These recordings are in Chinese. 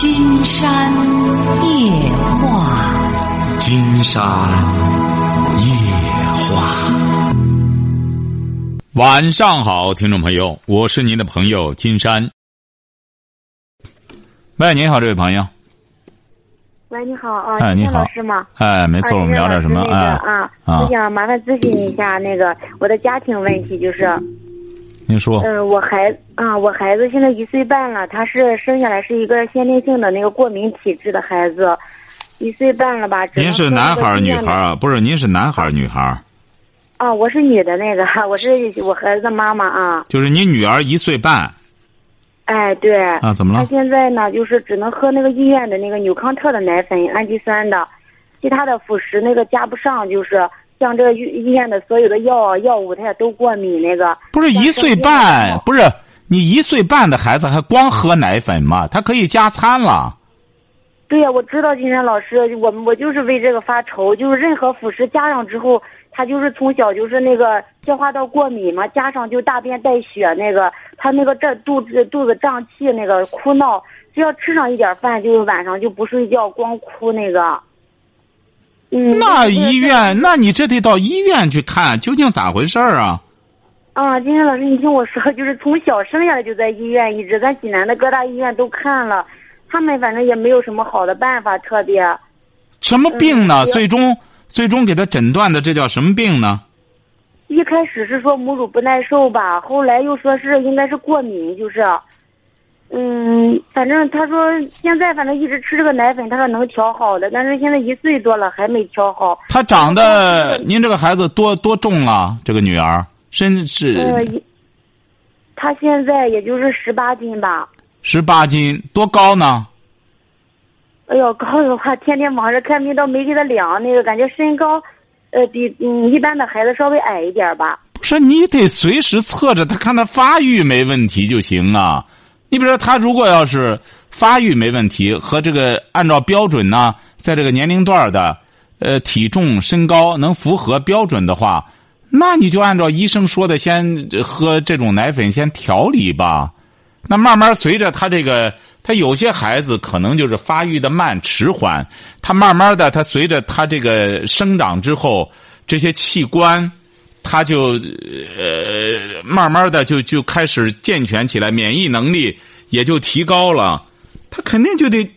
金山夜话，金山夜话。晚上好，听众朋友，我是您的朋友金山。喂，您好，这位朋友。喂，你好啊，哎，你好，老师吗？哎，没错，我们聊点什么？哎，啊啊，我想麻烦咨询一下那个我的家庭问题，就是。您说。嗯，我孩啊，我孩子现在一岁半了，他是生下来是一个先天性的那个过敏体质的孩子，一岁半了吧？您是男孩女孩啊？不是，您是男孩女孩啊，我是女的，那个我是我孩子的妈妈啊。就是你女儿一岁半。哎，对。啊，怎么了？她现在呢，就是只能喝那个医院的那个纽康特的奶粉，氨基酸的，其他的辅食那个加不上，就是。像这个医医院的所有的药啊药物，他也都过敏。那个不是一岁半，不是你一岁半的孩子还光喝奶粉吗？他可以加餐了。对呀，我知道金山老师，我我就是为这个发愁。就是任何辅食加上之后，他就是从小就是那个消化道过敏嘛，加上就大便带血，那个他那个这肚子肚子胀气，那个哭闹，只要吃上一点饭，就是晚上就不睡觉，光哭那个。那医院，那你这得到医院去看，究竟咋回事儿啊？啊，金山老师，你听我说，就是从小生下来就在医院，一直在济南的各大医院都看了，他们反正也没有什么好的办法，特别。什么病呢？最终最终给他诊断的这叫什么病呢？一开始是说母乳不耐受吧，后来又说是应该是过敏，就是。嗯，反正他说现在反正一直吃这个奶粉，他说能调好的，但是现在一岁多了还没调好。他长得，您这个孩子多多重了？这个女儿身是？呃，他现在也就是十八斤吧。十八斤，多高呢？哎呦，高的话天天忙着看病，倒没给他量那个，感觉身高，呃，比嗯一般的孩子稍微矮一点吧。不是，你得随时测着他，看他发育没问题就行啊。你比如说，他如果要是发育没问题，和这个按照标准呢，在这个年龄段的，呃，体重、身高能符合标准的话，那你就按照医生说的，先喝这种奶粉，先调理吧。那慢慢随着他这个，他有些孩子可能就是发育的慢、迟缓，他慢慢的，他随着他这个生长之后，这些器官。他就呃，慢慢的就就开始健全起来，免疫能力也就提高了，他肯定就得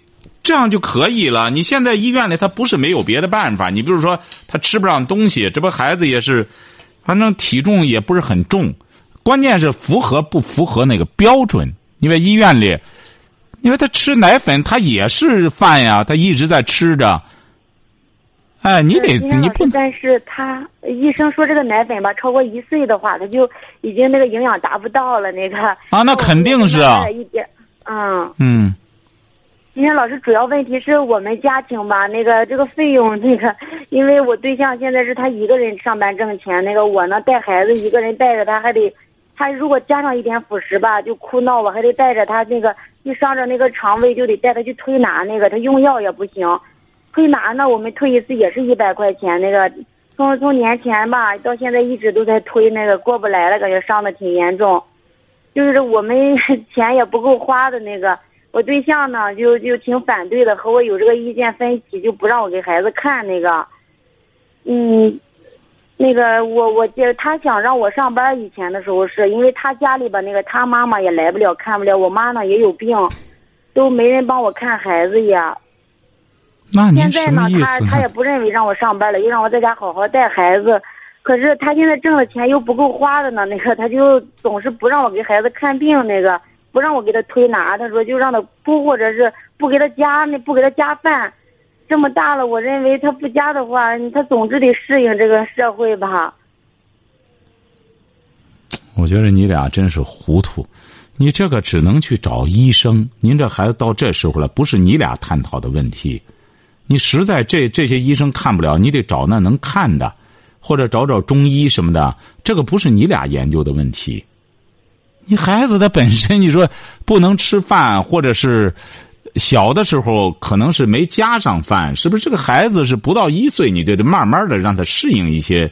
这样就可以了。你现在医院里他不是没有别的办法，你比如说他吃不上东西，这不孩子也是，反正体重也不是很重，关键是符合不符合那个标准。因为医院里，因为他吃奶粉，他也是饭呀，他一直在吃着。哎，你得你不，但是他医生说这个奶粉吧，超过一岁的话，他就已经那个营养达不到了。那个啊，那肯定是啊。一点，嗯嗯。今天老师主要问题是我们家庭吧，那个这个费用，那个因为我对象现在是他一个人上班挣钱，那个我呢带孩子一个人带着他，还得他如果加上一点辅食吧，就哭闹，我还得带着他那个一伤着那个肠胃，就得带他去推拿，那个他用药也不行。推拿呢？我们推一次也是一百块钱。那个从从年前吧到现在一直都在推，那个过不来了，感觉伤的挺严重。就是我们 钱也不够花的那个，我对象呢就就挺反对的，和我有这个意见分歧，就不让我给孩子看那个。嗯，那个我我接他想让我上班，以前的时候是因为他家里吧，那个他妈妈也来不了，看不了。我妈呢也有病，都没人帮我看孩子呀。现在呢，他他也不认为让我上班了，又让我在家好好带孩子。可是他现在挣的钱又不够花的呢，那个他就总是不让我给孩子看病，那个不让我给他推拿。他说就让他不，或者是不给他加那不给他加饭。这么大了，我认为他不加的话，他总之得适应这个社会吧。我觉得你俩真是糊涂，你这个只能去找医生。您这孩子到这时候了，不是你俩探讨的问题。你实在这这些医生看不了，你得找那能看的，或者找找中医什么的。这个不是你俩研究的问题。你孩子他本身，你说不能吃饭，或者是小的时候可能是没加上饭，是不是？这个孩子是不到一岁，你就得慢慢的让他适应一些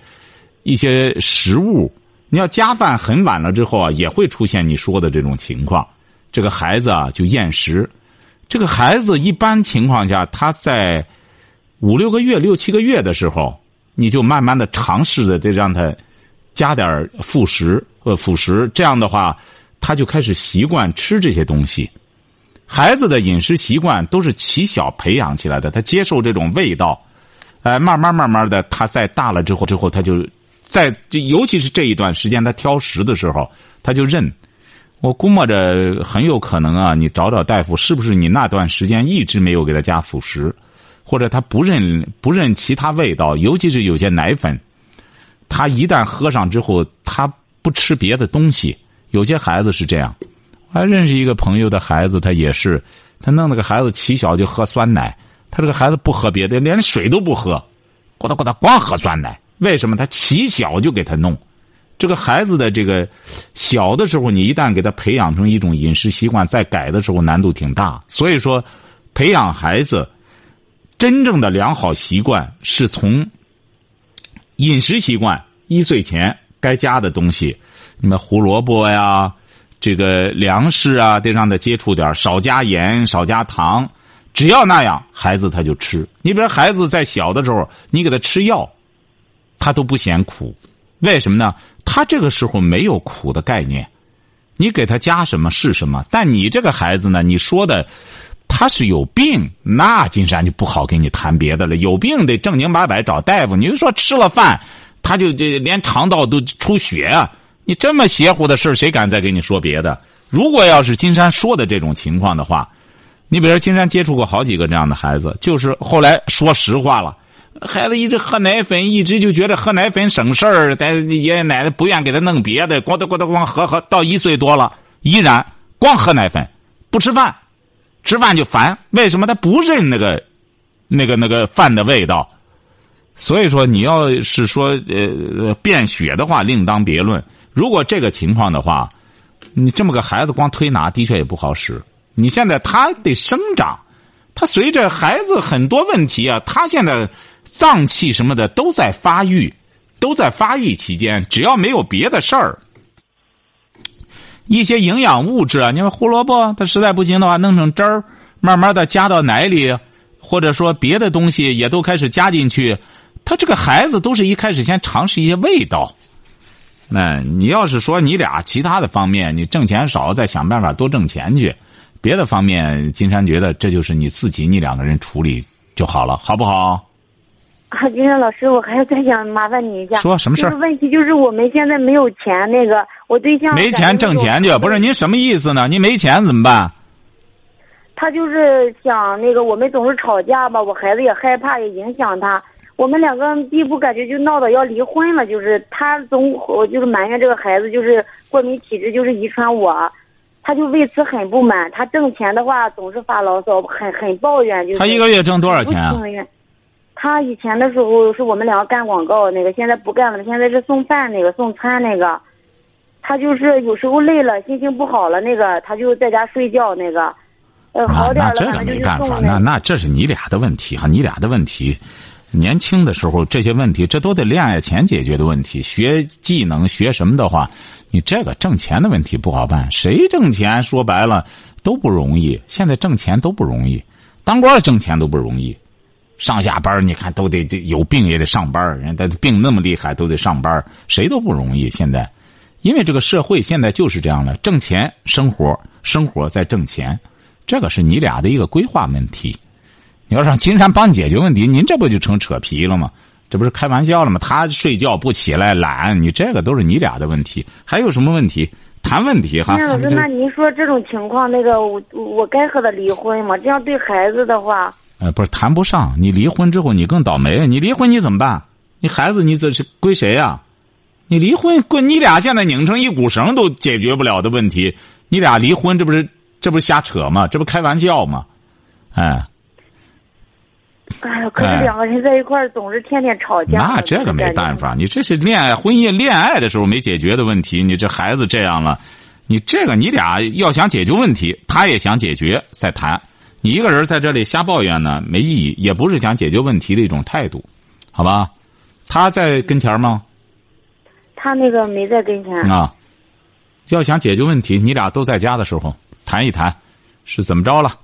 一些食物。你要加饭很晚了之后啊，也会出现你说的这种情况。这个孩子啊，就厌食。这个孩子一般情况下，他在五六个月、六七个月的时候，你就慢慢的尝试着得让他加点辅食呃辅食，这样的话，他就开始习惯吃这些东西。孩子的饮食习惯都是起小培养起来的，他接受这种味道，哎，慢慢慢慢的，他在大了之后，之后他就在，尤其是这一段时间，他挑食的时候，他就认。我估摸着很有可能啊，你找找大夫，是不是你那段时间一直没有给他加辅食，或者他不认不认其他味道，尤其是有些奶粉，他一旦喝上之后，他不吃别的东西。有些孩子是这样。还认识一个朋友的孩子，他也是，他弄那个孩子起小就喝酸奶，他这个孩子不喝别的，连水都不喝，呱嗒呱嗒光喝酸奶。为什么？他起小就给他弄，这个孩子的这个小的时候，你一旦给他培养成一种饮食习惯，再改的时候难度挺大。所以说，培养孩子真正的良好习惯，是从饮食习惯，一岁前该加的东西，你们胡萝卜呀。这个粮食啊，得让他接触点少加盐，少加糖，只要那样，孩子他就吃。你比如孩子在小的时候，你给他吃药，他都不嫌苦，为什么呢？他这个时候没有苦的概念，你给他加什么是什么。但你这个孩子呢，你说的他是有病，那金山就不好跟你谈别的了。有病得正经八百找大夫。你就说吃了饭，他就这连肠道都出血啊。你这么邪乎的事谁敢再跟你说别的？如果要是金山说的这种情况的话，你比如说金山接触过好几个这样的孩子，就是后来说实话了，孩子一直喝奶粉，一直就觉得喝奶粉省事儿，但爷爷奶奶不愿给他弄别的，咣当咣当咣喝喝，到一岁多了，依然光喝奶粉，不吃饭，吃饭就烦。为什么他不认那个那个那个饭的味道？所以说，你要是说呃便血的话，另当别论。如果这个情况的话，你这么个孩子光推拿的确也不好使。你现在他得生长，他随着孩子很多问题啊，他现在脏器什么的都在发育，都在发育期间，只要没有别的事儿，一些营养物质啊，你说胡萝卜，他实在不行的话，弄成汁儿，慢慢的加到奶里，或者说别的东西也都开始加进去，他这个孩子都是一开始先尝试一些味道。那你要是说你俩其他的方面，你挣钱少，再想办法多挣钱去。别的方面，金山觉得这就是你自己，你两个人处理就好了，好不好？啊，金山老师，我还再想麻烦你一下。说什么事儿？问题就是我们现在没有钱，那个我对象没钱挣钱去，不是您什么意思呢？您没钱怎么办？他就是想那个，我们总是吵架吧，我孩子也害怕，也影响他。我们两个地步感觉就闹得要离婚了，就是他总我就是埋怨这个孩子就是过敏体质，就是遗传我，他就为此很不满。他挣钱的话总是发牢骚，很很抱怨。就是他一个月挣多少钱啊？他以前的时候是我们两个干广告那个，现在不干了，现在是送饭那个送餐那个。他就是有时候累了，心情不好了，那个他就在家睡觉那个，呃好点了那这个没办法，那那这是你俩的问题哈，你俩的问题。年轻的时候这些问题，这都得恋爱前解决的问题。学技能学什么的话，你这个挣钱的问题不好办。谁挣钱说白了都不容易。现在挣钱都不容易，当官挣钱都不容易。上下班你看都得这有病也得上班人家病那么厉害都得上班谁都不容易。现在，因为这个社会现在就是这样的，挣钱生活，生活在挣钱，这个是你俩的一个规划问题。你要让金山帮你解决问题，您这不就成扯皮了吗？这不是开玩笑了吗？他睡觉不起来，懒，你这个都是你俩的问题。还有什么问题？谈问题哈。老师，那您说这种情况，那个我我该和他离婚吗？这样对孩子的话，呃，不是谈不上。你离婚之后，你更倒霉。你离婚你怎么办？你孩子你这是归谁呀？你离婚归你俩现在拧成一股绳都解决不了的问题，你俩离婚这不是这不是瞎扯吗？这不开玩笑吗？哎。哎呀，可是两个人在一块儿总是天天吵架。那这个没办法，你这是恋爱婚姻恋爱的时候没解决的问题。你这孩子这样了，你这个你俩要想解决问题，他也想解决再谈。你一个人在这里瞎抱怨呢，没意义，也不是想解决问题的一种态度，好吧？他在跟前吗？他那个没在跟前啊。要想解决问题，你俩都在家的时候谈一谈，是怎么着了？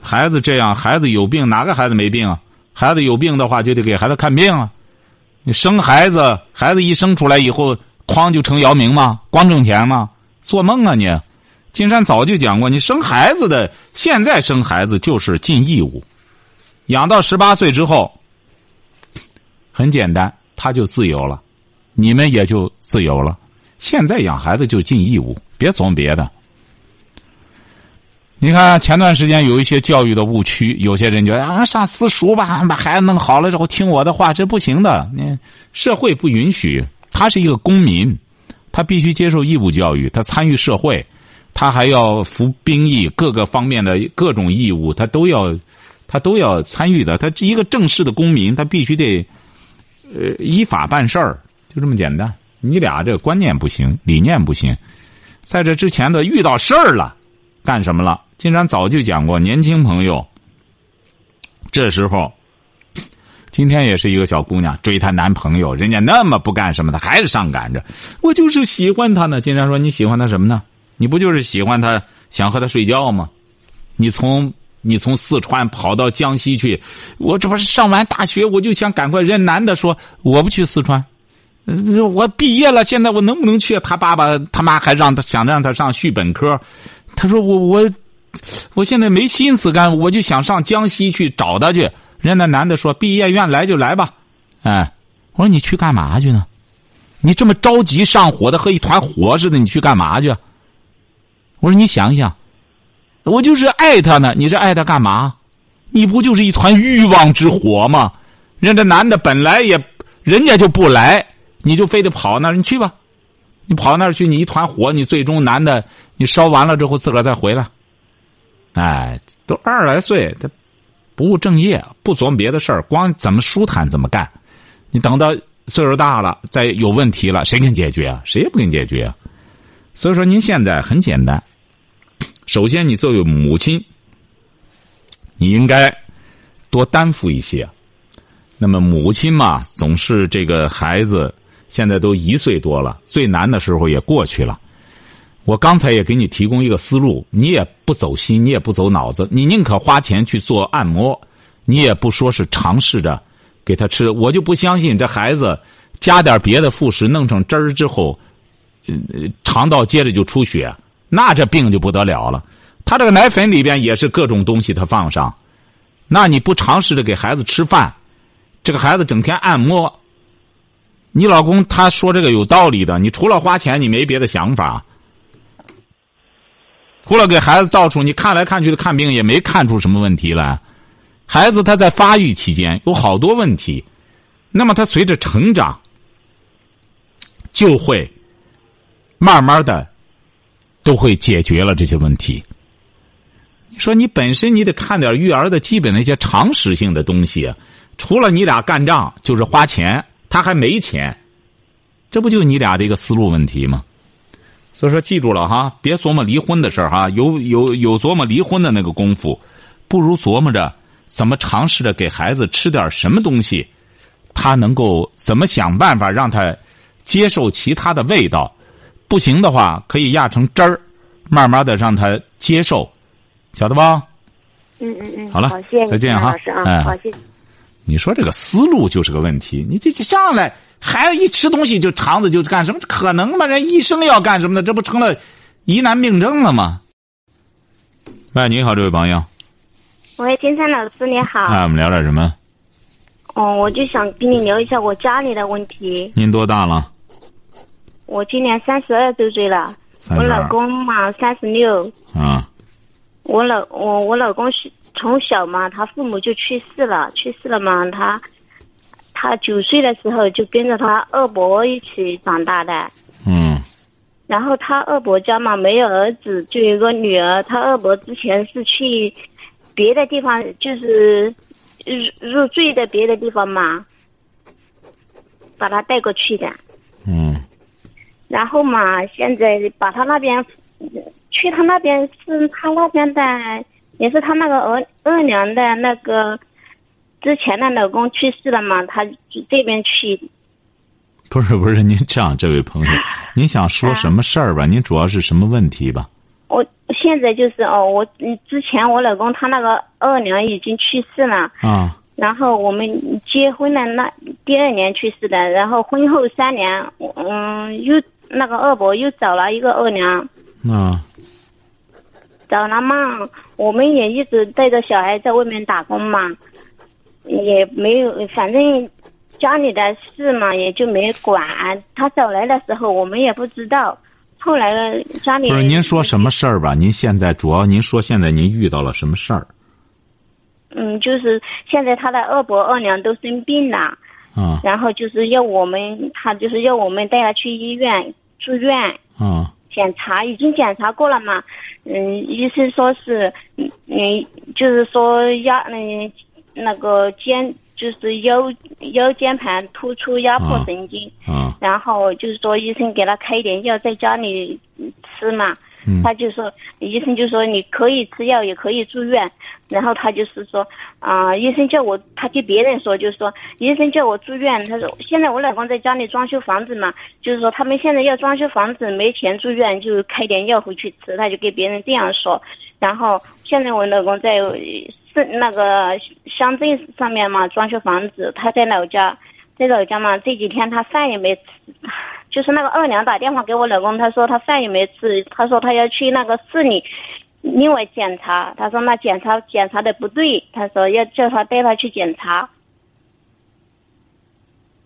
孩子这样，孩子有病，哪个孩子没病啊？孩子有病的话，就得给孩子看病啊。你生孩子，孩子一生出来以后，哐就成姚明吗？光挣钱吗？做梦啊你！金山早就讲过，你生孩子的，现在生孩子就是尽义务，养到十八岁之后，很简单，他就自由了，你们也就自由了。现在养孩子就尽义务，别琢磨别的。你看前段时间有一些教育的误区，有些人觉得啊上私塾吧，把孩子弄好了之后听我的话，这不行的。你社会不允许，他是一个公民，他必须接受义务教育，他参与社会，他还要服兵役，各个方面的各种义务他都要，他都要参与的。他一个正式的公民，他必须得呃依法办事儿，就这么简单。你俩这观念不行，理念不行，在这之前的遇到事儿了，干什么了？金山早就讲过，年轻朋友，这时候，今天也是一个小姑娘追她男朋友，人家那么不干什么，她还是上赶着。我就是喜欢他呢。金山说：“你喜欢他什么呢？你不就是喜欢他，想和他睡觉吗？你从你从四川跑到江西去，我这不是上完大学，我就想赶快。人男的说我不去四川，我毕业了，现在我能不能去？他爸爸他妈还让他想让他上续本科，他说我我。”我现在没心思干，我就想上江西去找他去。人家那男的说：“毕业愿来就来吧。”哎，我说你去干嘛去呢？你这么着急上火的和一团火似的，你去干嘛去？我说你想想，我就是爱他呢。你这爱他干嘛？你不就是一团欲望之火吗？人家男的本来也，人家就不来，你就非得跑那儿，你去吧。你跑那儿去，你一团火，你最终男的你烧完了之后自个儿再回来。哎，都二十来岁，他不务正业，不琢磨别的事儿，光怎么舒坦怎么干。你等到岁数大了，再有问题了，谁给你解决啊？谁也不给你解决啊。所以说，您现在很简单。首先，你作为母亲，你应该多担负一些。那么，母亲嘛，总是这个孩子现在都一岁多了，最难的时候也过去了。我刚才也给你提供一个思路，你也不走心，你也不走脑子，你宁可花钱去做按摩，你也不说是尝试着给他吃。我就不相信这孩子加点别的副食弄成汁儿之后，呃肠道接着就出血，那这病就不得了了。他这个奶粉里边也是各种东西，他放上，那你不尝试着给孩子吃饭，这个孩子整天按摩，你老公他说这个有道理的，你除了花钱，你没别的想法。除了给孩子到处你看来看去的看病，也没看出什么问题来。孩子他在发育期间有好多问题，那么他随着成长，就会慢慢的都会解决了这些问题。你说你本身你得看点育儿的基本的一些常识性的东西，除了你俩干仗就是花钱，他还没钱，这不就你俩的一个思路问题吗？所以说，记住了哈，别琢磨离婚的事儿哈。有有有琢磨离婚的那个功夫，不如琢磨着怎么尝试着给孩子吃点什么东西，他能够怎么想办法让他接受其他的味道。不行的话，可以压成汁儿，慢慢的让他接受，晓得吧？嗯嗯嗯。好了，好，谢谢再见哈。老师啊，好，谢谢。你说这个思路就是个问题，你这这上来。孩子一吃东西就肠子就干什么？可能吗？人医生要干什么的？这不成了疑难病症了吗？喂，你好，这位朋友。喂，金山老师，你好。那我们聊点什么？哦，我就想跟你聊一下我家里的问题。您多大了？我今年三十二周岁了。我老公嘛，三十六。啊。我老我我老公是从小嘛，他父母就去世了，去世了嘛，他。他九岁的时候就跟着他二伯一起长大的。嗯。然后他二伯家嘛没有儿子，就有个女儿。他二伯之前是去别的地方，就是入入赘的别的地方嘛，把他带过去的。嗯。然后嘛，现在把他那边去他那边是他那边的，也是他那个二二娘的那个。之前的老公去世了嘛，他这边去。不是不是，您这样，这位朋友，您想说什么事儿吧？您主要是什么问题吧？我现在就是哦，我嗯之前我老公他那个二娘已经去世了，啊然后我们结婚的那第二年去世的，然后婚后三年，嗯，又那个二伯又找了一个二娘，啊。找了嘛，我们也一直带着小孩在外面打工嘛，也没有，反正家里的事嘛也就没管。他找来的时候我们也不知道，后来家里不是您说什么事儿吧？您现在主要您说现在您遇到了什么事儿？嗯，就是现在他的二伯二娘都生病了，啊。然后就是要我们，他就是要我们带他去医院住院啊检查，已经检查过了嘛。嗯，医生说是，嗯，嗯就是说压嗯那个肩就是腰腰间盘突出压迫啊神经，啊然后就是说医生给他开一点药在家里吃嘛。嗯他就说，医生就说你可以吃药，也可以住院。然后他就是说，啊、医生叫我，他给别人说，就是说，医生叫我住院。他说，现在我老公在家里装修房子嘛，就是说他们现在要装修房子，没钱住院，就开点药回去吃。他就给别人这样说。然后现在我老公在呃是那个乡镇上面嘛装修房子，他在老家，在老家嘛这几天他饭也没吃，就是那个二娘打电话给我老公，他说他饭也没吃，他说他要去那个市里另外检查，他说那检查检查的不对，他说要叫他带他去检查。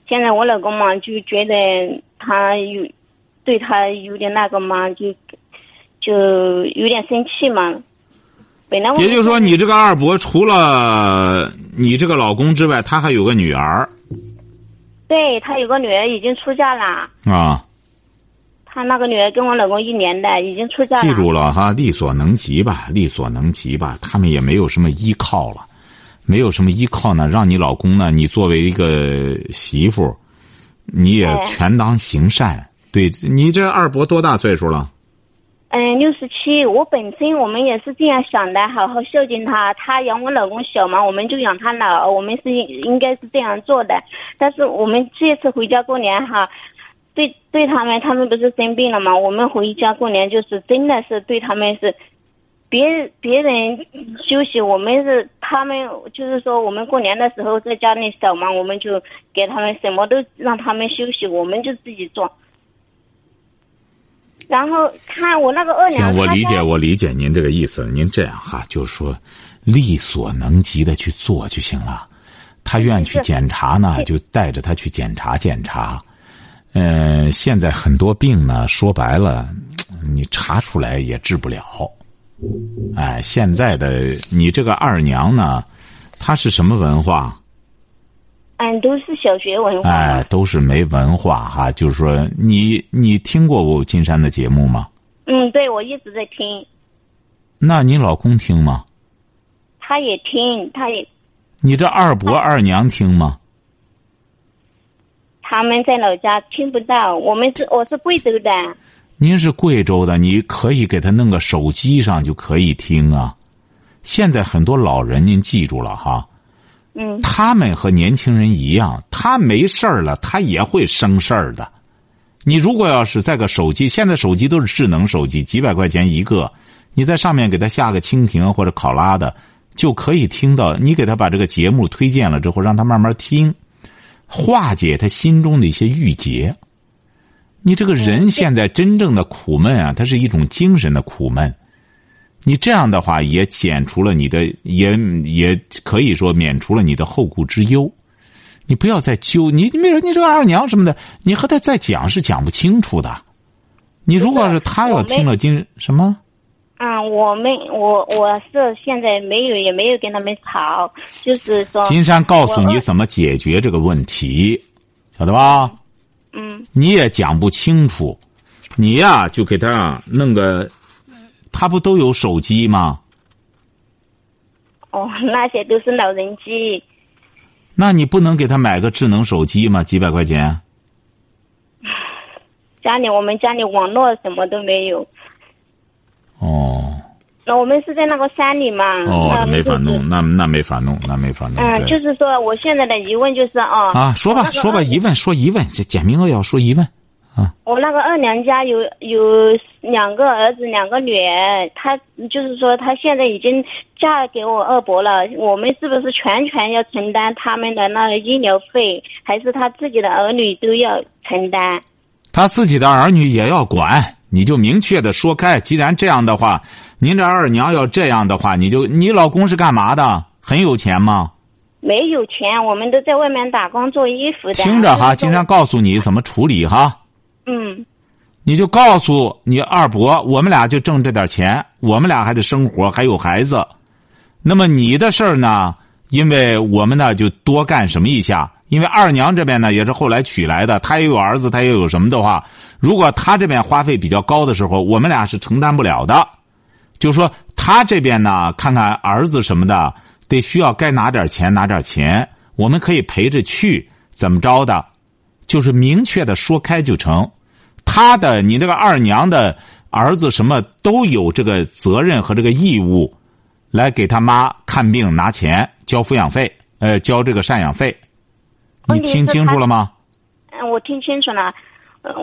现在我老公嘛就觉得他有对他有点那个嘛，就就有点生气嘛。本来我也就是说，你这个二伯除了你这个老公之外，他还有个女儿对他有个女儿已经出嫁了，啊。他那个女儿跟我老公一年的，已经出嫁了。记住了哈，力所能及吧，力所能及吧。他们也没有什么依靠了，没有什么依靠呢，让你老公呢，你作为一个媳妇，你也哎权当行善。对你这二伯多大岁数了？嗯，六十七。我本身我们也是这样想的，好好孝敬他。他养我老公小嘛，我们就养他老。我们是应应该是这样做的。但是我们这次回家过年哈，对对他们，他们不是生病了嘛？我们回家过年就是真的是对他们是，别别人休息，我们是他们就是说我们过年的时候在家里少嘛，我们就给他们什么都让他们休息，我们就自己做。然后看我那个二娘，行，我理解，我理解您这个意思。您这样哈，就是说力所能及的去做就行了。他愿意去检查呢，就带着他去检查检查。呃，现在很多病呢，说白了，你查出来也治不了。哎，现在的你这个二娘呢，她是什么文化？俺，都是小学文化嘛。哎，都是没文化哈。就是说，你你听过我金山的节目吗？嗯，对，我一直在听，那你老公听吗？他也听，他也你这二伯二娘听吗？他们在老家听不到。我们是我是贵州的，您是贵州的，你可以给他弄个手机上就可以听啊。现在很多老人，您记住了哈，嗯他们和年轻人一样，他没事儿了，他也会生事儿的。你如果要是在个手机，现在手机都是智能手机，几百块钱一个，你在上面给他下个蜻蜓或者考拉的，就可以听到。你给他把这个节目推荐了之后，让他慢慢听，化解他心中的一些郁结。你这个人现在真正的苦闷啊，它是一种精神的苦闷。你这样的话，也减除了你的，也也可以说免除了你的后顾之忧。你不要再揪你，你比如说你这个二娘什么的，你和他再讲是讲不清楚的。你如果是他要听了今什么，嗯，我们我我是现在没有也没有跟他们吵，就是说，金山告诉你怎么解决这个问题，晓得吧？嗯你也讲不清楚，你呀就给他弄个，他不都有手机吗？哦，那些都是老人机，那你不能给他买个智能手机吗？几百块钱？家里我们家里网络什么都没有。哦那我们是在那个山里嘛，哦，没法弄，那那没法弄，那没法弄。嗯，就是说，我现在的疑问就是啊，啊，说吧说吧，疑问说疑问，这简明扼要说疑问，啊。我那个二娘家有有两个儿子，两个女儿，她就是说她现在已经嫁给我二伯了，我们是不是全权要承担他们的那个医疗费，还是他自己的儿女都要承担？他自己的儿女也要管，你就明确的说开。既然这样的话，您这二娘要这样的话，你就你老公是干嘛的？很有钱吗？没有钱，我们都在外面打工做衣服的。听着哈，经常告诉你怎么处理哈。嗯。你就告诉你二伯，我们俩就挣这点钱，我们俩还得生活，还有孩子。那么你的事儿呢？因为我们呢就多干什么一下。因为二娘这边呢也是后来娶来的，她也有儿子，她也有什么的话，如果她这边花费比较高的时候，我们俩是承担不了的。就说她这边呢，看看儿子什么的，得需要该拿点钱拿点钱，我们可以陪着去，怎么着的，就是明确的说开就成。他的你这个二娘的儿子什么都有这个责任和这个义务，来给他妈看病拿钱交抚养费，呃，交这个赡养费。你听清楚了吗？嗯，我听清楚了。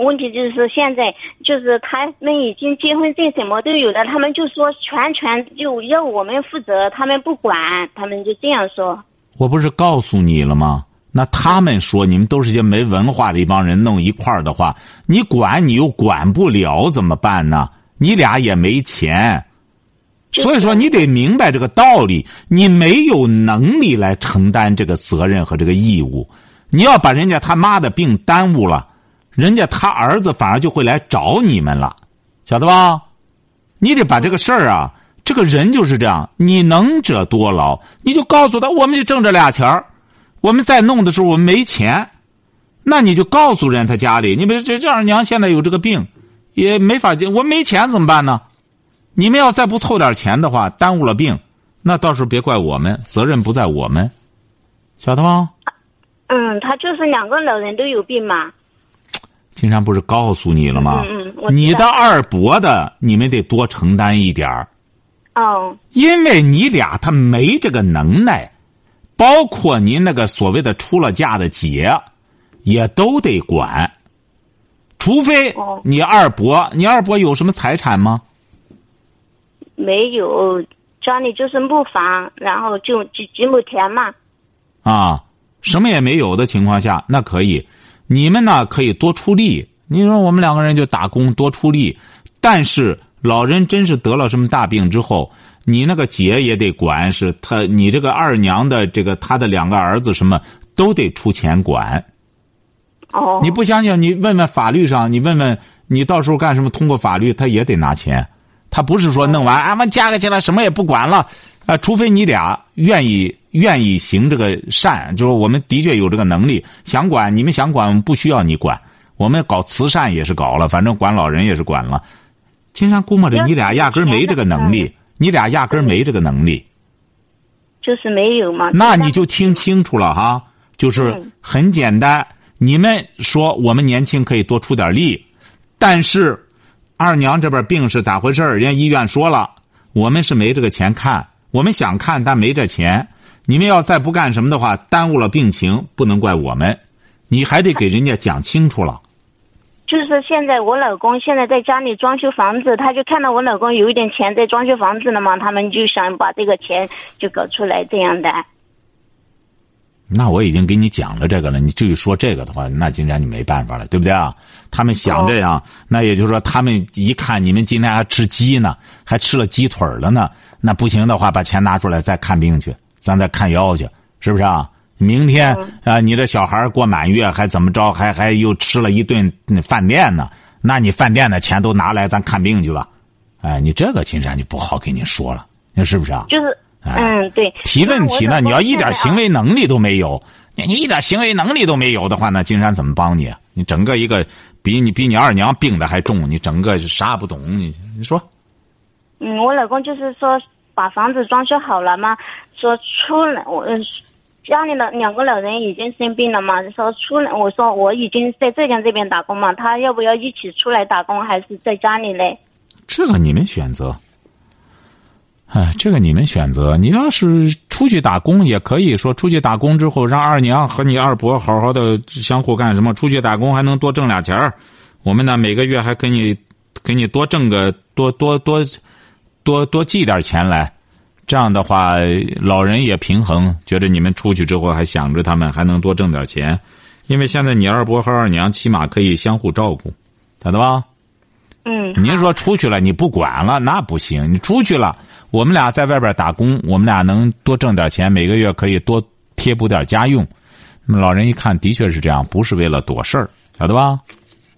问题就是现在就是他们已经结婚证什么都有了，他们就说全权就要我们负责，他们不管，他们就这样说。我不是告诉你了吗？那他们说你们都是些没文化的一帮人弄一块儿的话，你管你又管不了，怎么办呢？你俩也没钱，所以说你得明白这个道理，你没有能力来承担这个责任和这个义务。你要把人家他妈的病耽误了，人家他儿子反而就会来找你们了，晓得吧？你得把这个事儿啊，这个人就是这样，你能者多劳，你就告诉他，我们就挣这俩钱儿，我们在弄的时候我们没钱，那你就告诉人他家里，你比如这这二娘现在有这个病，也没法进，我没钱怎么办呢？你们要再不凑点钱的话，耽误了病，那到时候别怪我们，责任不在我们，晓得吗？嗯，他就是两个老人都有病嘛。金山不是告诉你了吗？嗯嗯，你的二伯的，你们得多承担一点儿。哦。因为你俩他没这个能耐，包括您那个所谓的出了嫁的姐，也都得管。除非你二伯，你二伯有什么财产吗？没有，家里就是木房，然后就几几亩田嘛。啊。什么也没有的情况下，那可以，你们呢可以多出力。你说我们两个人就打工多出力，但是老人真是得了什么大病之后，你那个姐也得管，是他你这个二娘的这个他的两个儿子什么都得出钱管。哦。你不相信？你问问法律上，你问问你到时候干什么？通过法律，他也得拿钱。他不是说弄完俺们嫁过去了，什么也不管了啊，除非你俩愿意。愿意行这个善，就是我们的确有这个能力，想管你们想管，不需要你管。我们搞慈善也是搞了，反正管老人也是管了。金山估摸着你俩压根儿没这个能力，你俩压根儿没这个能力。就是没有嘛？那你就听清楚了哈，就是很简单。你们说我们年轻可以多出点力，但是二娘这边病是咋回事人家医院说了，我们是没这个钱看，我们想看但没这钱。你们要再不干什么的话，耽误了病情，不能怪我们，你还得给人家讲清楚了。就是现在我老公现在在家里装修房子，他就看到我老公有一点钱在装修房子了嘛，他们就想把这个钱就搞出来这样的。那我已经给你讲了这个了，你至于说这个的话，那金山你没办法了，对不对啊？他们想这样，那也就是说，他们一看你们今天还吃鸡呢，还吃了鸡腿了呢，那不行的话，把钱拿出来再看病去。咱再看腰去，是不是啊？明天啊，你这小孩过满月还怎么着？还还又吃了一顿饭店呢？那你饭店的钱都拿来，咱看病去吧。哎，你这个金山就不好跟你说了，你是不是啊？就是，嗯，对。提问题呢？你要一点行为能力都没有，你你一点行为能力都没有的话，那金山怎么帮你？你整个一个比你比你二娘病的还重，你整个啥也不懂，你你说？嗯，我老公就是说。把房子装修好了嘛？说出来，我家里的两个老人已经生病了嘛。说出来，我说我已经在浙江这边打工嘛，他要不要一起出来打工，还是在家里嘞？这个你们选择。哎，这个你们选择。你要是出去打工，也可以说出去打工之后，让二娘和你二伯好好的相互干什么？出去打工还能多挣俩钱儿。我们呢每个月还给你给你多挣个多多多多多寄点钱来，这样的话老人也平衡，觉得你们出去之后还想着他们，还能多挣点钱。因为现在你二伯和二娘起码可以相互照顾，晓得吧？嗯，您说出去了你不管了那不行，你出去了，我们俩在外边打工，我们俩能多挣点钱，每个月可以多贴补点家用。那么老人一看，的确是这样，不是为了躲事儿，晓得吧？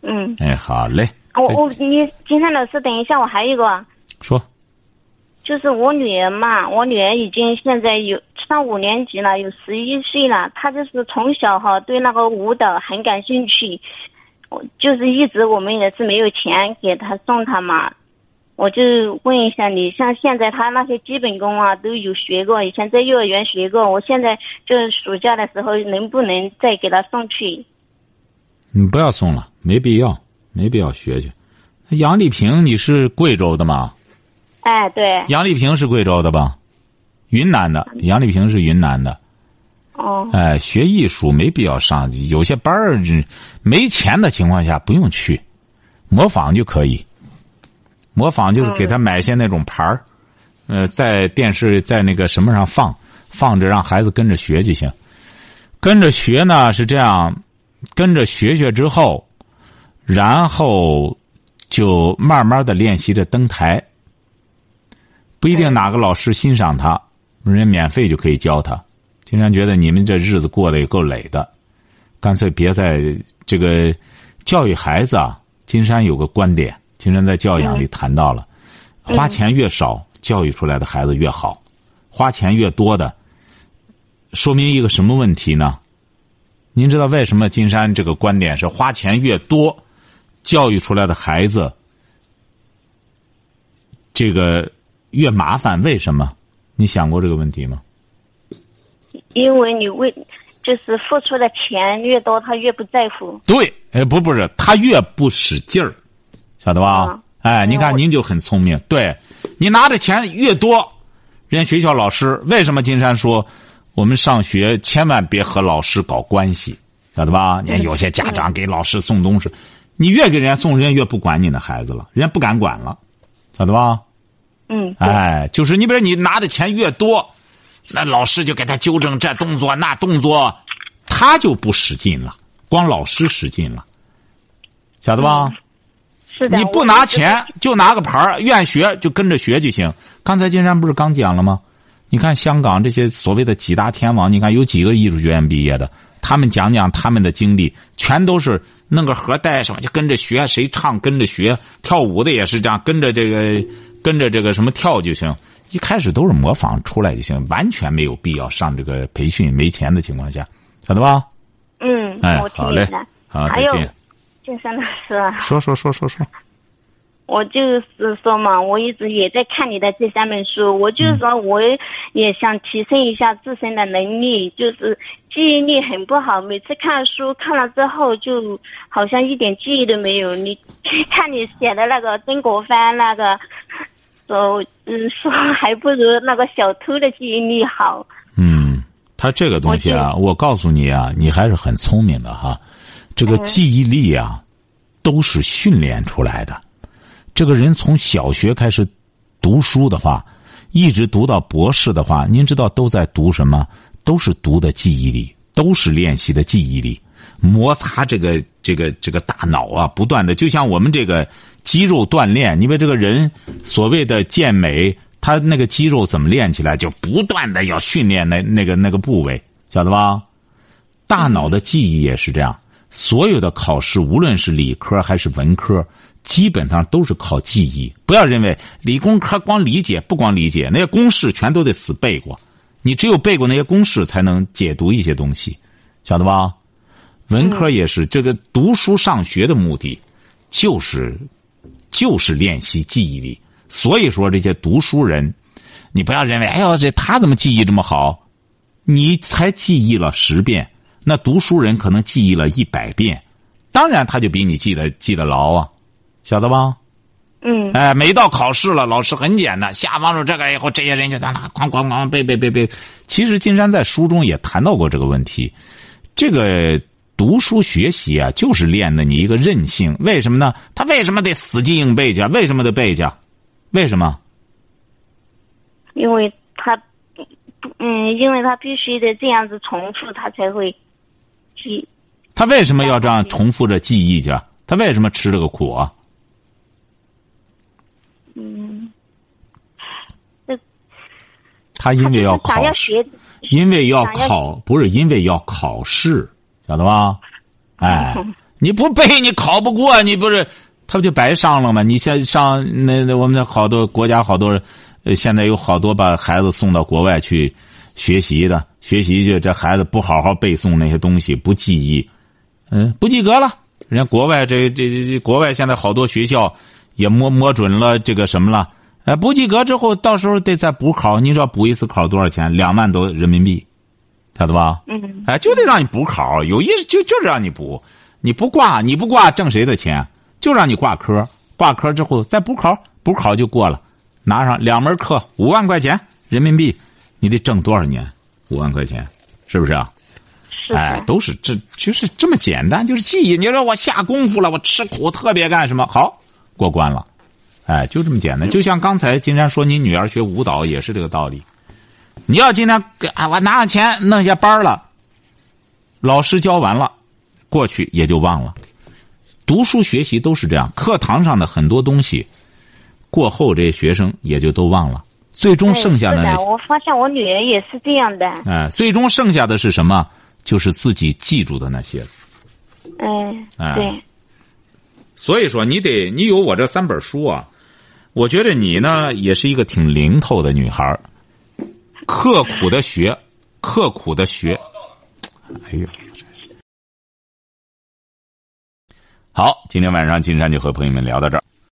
嗯，哎，好嘞。我我你金山老师，等一下，我还有一个，说，就是我女儿嘛，我女儿已经现在有上五年级了，有十一岁了。她就是从小哈对那个舞蹈很感兴趣，我就是一直我们也是没有钱给她送她嘛。我就问一下你，像现在他那些基本功啊都有学过，以前在幼儿园学过，我现在就是暑假的时候能不能再给他送去？你不要送了，没必要，没必要学去。杨丽萍，你是贵州的吗？哎，对，杨丽萍是贵州的吧？云南的，杨丽萍是云南的。哦，哎，学艺术没必要上，有些班儿没钱的情况下不用去，模仿就可以。模仿就是给他买些那种牌儿，呃，在电视在那个什么上放放着，让孩子跟着学就行。跟着学呢是这样，跟着学学之后，然后就慢慢的练习着登台。不一定哪个老师欣赏他，人家免费就可以教他。经常觉得你们这日子过得也够累的，干脆别在这个教育孩子啊。金山有个观点，金山在教养里谈到了，花钱越少，教育出来的孩子越好；花钱越多的，说明一个什么问题呢？您知道为什么金山这个观点是花钱越多，教育出来的孩子这个越麻烦？为什么？你想过这个问题吗？因为你为就是付出的钱越多，他越不在乎。对，哎，不，不是，他越不使劲儿，晓得吧？啊哎，您看，您就很聪明。对，你拿的钱越多，人家学校老师为什么金山说，我们上学千万别和老师搞关系，晓得吧？你看有些家长给老师送东西，你越给人家送，人家越不管你的孩子了，人家不敢管了，晓得吧？嗯，对哎，就是你比如你拿的钱越多，那老师就给他纠正这动作那动作，他就不使劲了，光老师使劲了，晓得吧？是的。你不拿钱，就拿个牌儿，愿学就跟着学就行。刚才金山不是刚讲了吗？你看香港这些所谓的几大天王，你看有几个艺术学院毕业的，他们讲讲他们的经历，全都是弄个盒带上就跟着学，谁唱跟着学，跳舞的也是这样，跟着这个跟着这个什么跳就行。一开始都是模仿出来就行，完全没有必要上这个培训，没钱的情况下，晓得吧？嗯，哎好嘞。，好，再见。金山老师啊，说说说说说，我就是说嘛，我一直也在看你的这三本书，我就是说我也想提升一下自身的能力，就是记忆力很不好，每次看书看了之后，就好像一点记忆都没有。你看你写的那个曾国藩那个，说 嗯说还不如那个小偷的记忆力好。嗯，他这个东西啊，我告诉你啊，你还是很聪明的哈。这个记忆力啊，都是训练出来的。这个人从小学开始读书的话，一直读到博士的话，您知道都在读什么？都是读的记忆力，都是练习的记忆力，摩擦这个这个这个大脑啊，不断的，就像我们这个肌肉锻炼，因为这个人所谓的健美，他那个肌肉怎么练起来，就不断的要训练那那个那个部位，晓得吧？大脑的记忆也是这样，所有的考试，无论是理科还是文科，基本上都是靠记忆。不要认为理工科光理解，不光理解，那些公式全都得死背过。你只有背过那些公式，才能解读一些东西，晓得吧？文科也是，这个读书上学的目的，就是就是练习记忆力。所以说，这些读书人，你不要认为，哎呦，这他怎么记忆这么好？你才记忆了十遍，那读书人可能记忆了一百遍，当然他就比你记得记得牢啊，晓得吧？嗯哎，每到考试了，老师很简单，下方说这个以后，这些人就在那哐哐哐背背背背。其实金山在书中也谈到过这个问题，这个读。读书学习啊，就是练的你一个韧性。为什么呢？他为什么得死记硬背去？为什么得背去？为什么？因为他，嗯，因为他必须得这样子重复，他才会记。他为什么要这样重复着记忆去？他为什么吃这个苦啊？嗯，他因为要考因为要考，不是因为要考试，晓得吧？哎，你不背，你考不过，你不是他不就白上了吗？你先上那那我们好多国家好多人。呃，现在有好多把孩子送到国外去学习的，学习就，这孩子不好好背诵那些东西，不记忆，嗯，不及格了。人家国外这这这国外现在好多学校也摸摸准了这个什么了，哎，不及格之后，到时候得再补考。你知道补一次考多少钱？两万多人民币，晓得吧？嗯。哎，就得让你补考，有意就就是让你补，你不挂你不挂挣谁的钱？就让你挂科，挂科之后再补考，补考就过了。拿上两门课五万块钱人民币，你得挣多少年？五万块钱，是不是啊？是。哎，都是这就是这么简单，就是记忆。你说我下功夫了，我吃苦特别干什么？好，过关了。哎，就这么简单。就像刚才金山说，你女儿学舞蹈也是这个道理。你要今天给啊，我拿上钱弄下班了，老师教完了，过去也就忘了。读书学习都是这样，课堂上的很多东西。过后，这些学生也就都忘了。最终剩下的，我发现我女儿也是这样的。哎，最终剩下的是什么？就是自己记住的那些。嗯，对。所以说，你得你有我这三本书啊，我觉得你呢也是一个挺灵透的女孩刻苦的学，刻苦的学。哎呦，好，今天晚上金山就和朋友们聊到这儿。